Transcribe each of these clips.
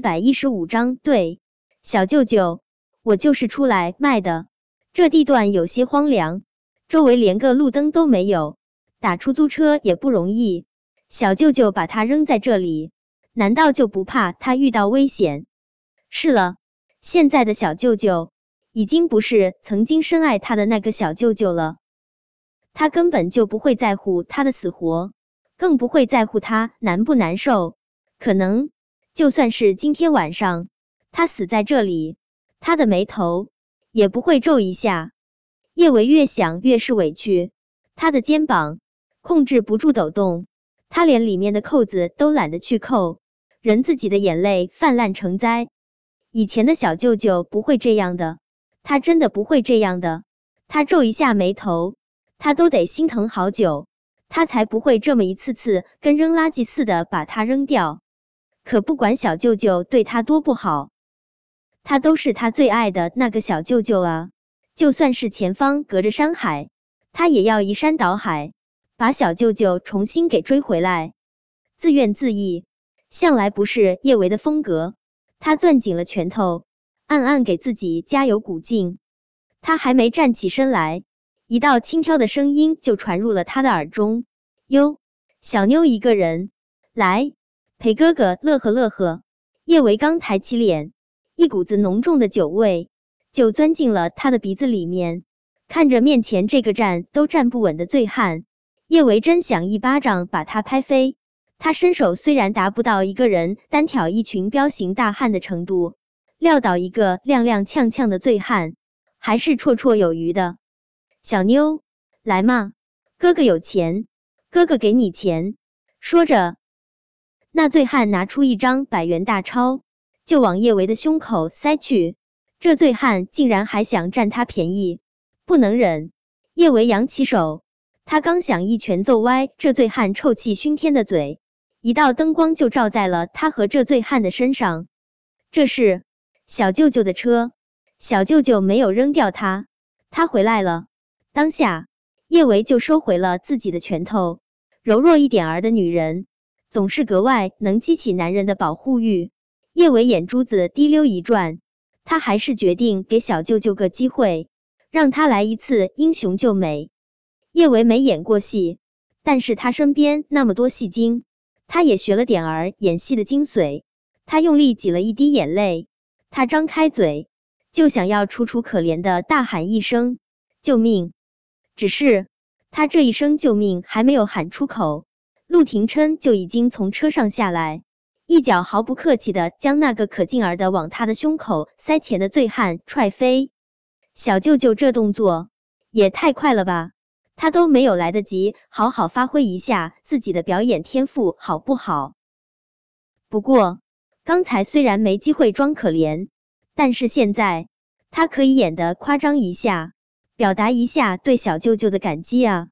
百一十五章，对，小舅舅，我就是出来卖的。这地段有些荒凉，周围连个路灯都没有，打出租车也不容易。小舅舅把他扔在这里，难道就不怕他遇到危险？是了，现在的小舅舅已经不是曾经深爱他的那个小舅舅了。他根本就不会在乎他的死活，更不会在乎他难不难受。可能就算是今天晚上他死在这里，他的眉头也不会皱一下。叶维越想越是委屈，他的肩膀控制不住抖动。他连里面的扣子都懒得去扣，任自己的眼泪泛滥成灾。以前的小舅舅不会这样的，他真的不会这样的。他皱一下眉头，他都得心疼好久，他才不会这么一次次跟扔垃圾似的把他扔掉。可不管小舅舅对他多不好，他都是他最爱的那个小舅舅啊！就算是前方隔着山海，他也要移山倒海。把小舅舅重新给追回来，自怨自艾向来不是叶维的风格。他攥紧了拳头，暗暗给自己加油鼓劲。他还没站起身来，一道轻佻的声音就传入了他的耳中：“哟，小妞一个人来陪哥哥乐呵乐呵。”叶维刚抬起脸，一股子浓重的酒味就钻进了他的鼻子里面。看着面前这个站都站不稳的醉汉。叶维真想一巴掌把他拍飞。他身手虽然达不到一个人单挑一群彪形大汉的程度，撂倒一个踉踉跄跄的醉汉还是绰绰有余的。小妞，来嘛，哥哥有钱，哥哥给你钱。说着，那醉汉拿出一张百元大钞，就往叶维的胸口塞去。这醉汉竟然还想占他便宜，不能忍。叶维扬起手。他刚想一拳揍歪这醉汉臭气熏天的嘴，一道灯光就照在了他和这醉汉的身上。这是小舅舅的车，小舅舅没有扔掉他，他回来了。当下，叶维就收回了自己的拳头。柔弱一点儿的女人，总是格外能激起男人的保护欲。叶伟眼珠子滴溜一转，他还是决定给小舅舅个机会，让他来一次英雄救美。叶伟没演过戏，但是他身边那么多戏精，他也学了点儿演戏的精髓。他用力挤了一滴眼泪，他张开嘴就想要楚楚可怜的大喊一声救命。只是他这一声救命还没有喊出口，陆廷琛就已经从车上下来，一脚毫不客气的将那个可劲儿的往他的胸口塞钱的醉汉踹飞。小舅舅这动作也太快了吧！他都没有来得及好好发挥一下自己的表演天赋，好不好？不过刚才虽然没机会装可怜，但是现在他可以演的夸张一下，表达一下对小舅舅的感激啊！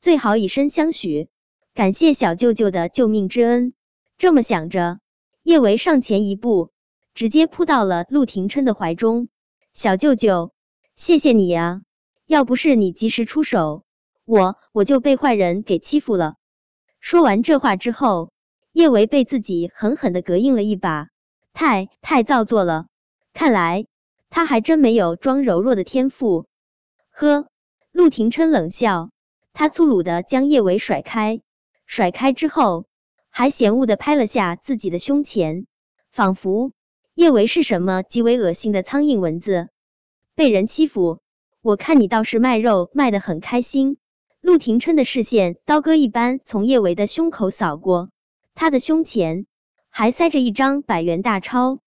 最好以身相许，感谢小舅舅的救命之恩。这么想着，叶维上前一步，直接扑到了陆廷琛的怀中。小舅舅，谢谢你啊！要不是你及时出手。我我就被坏人给欺负了。说完这话之后，叶维被自己狠狠的膈应了一把，太太造作了。看来他还真没有装柔弱的天赋。呵，陆廷琛冷笑，他粗鲁的将叶维甩开，甩开之后还嫌恶的拍了下自己的胸前，仿佛叶维是什么极为恶心的苍蝇蚊子。被人欺负，我看你倒是卖肉卖的很开心。陆廷琛的视线刀割一般从叶维的胸口扫过，他的胸前还塞着一张百元大钞。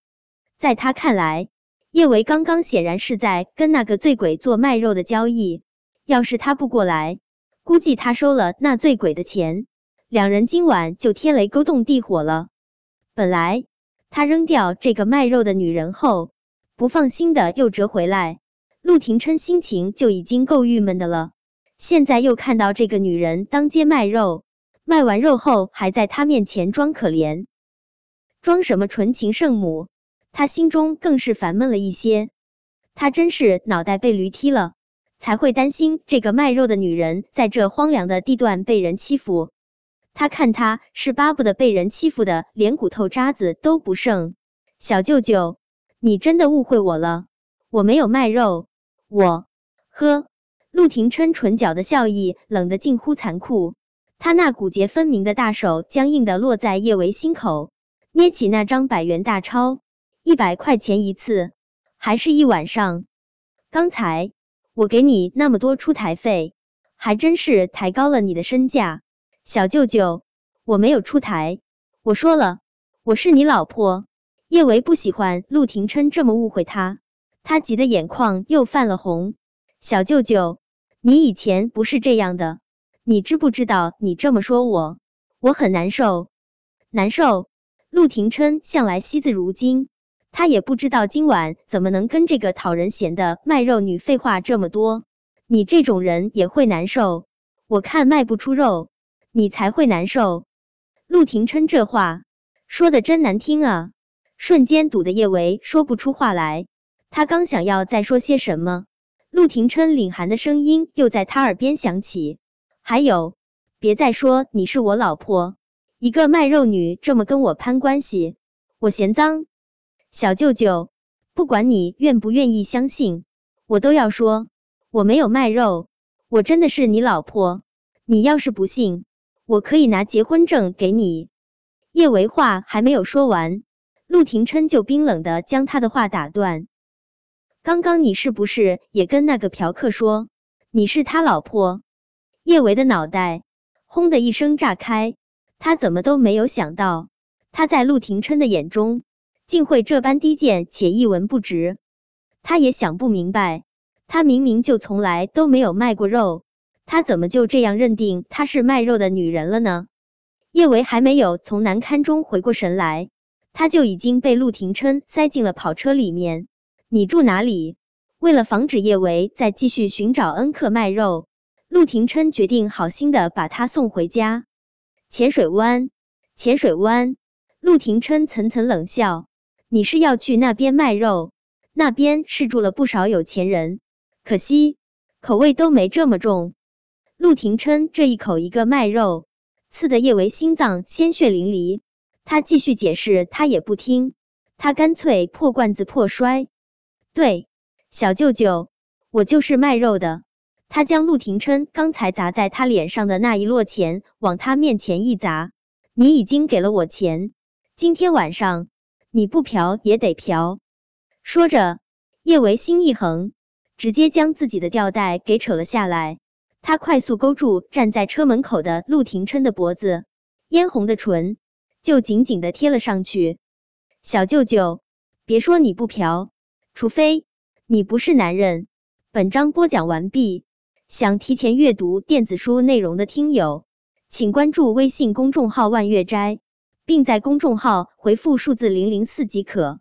在他看来，叶维刚刚显然是在跟那个醉鬼做卖肉的交易。要是他不过来，估计他收了那醉鬼的钱，两人今晚就天雷勾动地火了。本来他扔掉这个卖肉的女人后，不放心的又折回来，陆廷琛心情就已经够郁闷的了。现在又看到这个女人当街卖肉，卖完肉后还在他面前装可怜，装什么纯情圣母？他心中更是烦闷了一些。他真是脑袋被驴踢了，才会担心这个卖肉的女人在这荒凉的地段被人欺负。他看他是巴不得被人欺负的连骨头渣子都不剩，小舅舅，你真的误会我了，我没有卖肉，我呵。陆廷琛唇角的笑意冷得近乎残酷，他那骨节分明的大手僵硬的落在叶维心口，捏起那张百元大钞，一百块钱一次，还是一晚上？刚才我给你那么多出台费，还真是抬高了你的身价。小舅舅，我没有出台，我说了，我是你老婆。叶维不喜欢陆廷琛这么误会他，他急得眼眶又泛了红。小舅舅。你以前不是这样的，你知不知道？你这么说我，我很难受，难受。陆廷琛向来惜字如金，他也不知道今晚怎么能跟这个讨人嫌的卖肉女废话这么多。你这种人也会难受，我看卖不出肉，你才会难受。陆廷琛这话说的真难听啊，瞬间堵得叶维说不出话来。他刚想要再说些什么。陆廷琛凛寒的声音又在他耳边响起：“还有，别再说你是我老婆，一个卖肉女这么跟我攀关系，我嫌脏。小舅舅，不管你愿不愿意相信，我都要说，我没有卖肉，我真的是你老婆。你要是不信，我可以拿结婚证给你。”叶维话还没有说完，陆廷琛就冰冷的将他的话打断。刚刚你是不是也跟那个嫖客说你是他老婆？叶维的脑袋轰的一声炸开，他怎么都没有想到，他在陆廷琛的眼中竟会这般低贱且一文不值。他也想不明白，他明明就从来都没有卖过肉，他怎么就这样认定她是卖肉的女人了呢？叶维还没有从难堪中回过神来，他就已经被陆廷琛塞进了跑车里面。你住哪里？为了防止叶维再继续寻找恩客卖肉，陆廷琛决定好心的把他送回家。浅水湾，浅水湾。陆廷琛层层冷笑：“你是要去那边卖肉？那边是住了不少有钱人，可惜口味都没这么重。”陆廷琛这一口一个卖肉，刺得叶维心脏鲜血淋漓。他继续解释，他也不听，他干脆破罐子破摔。对，小舅舅，我就是卖肉的。他将陆廷琛刚才砸在他脸上的那一摞钱往他面前一砸。你已经给了我钱，今天晚上你不嫖也得嫖。说着，叶维心一横，直接将自己的吊带给扯了下来。他快速勾住站在车门口的陆廷琛的脖子，嫣红的唇就紧紧的贴了上去。小舅舅，别说你不嫖。除非你不是男人。本章播讲完毕。想提前阅读电子书内容的听友，请关注微信公众号“万月斋”，并在公众号回复数字零零四即可。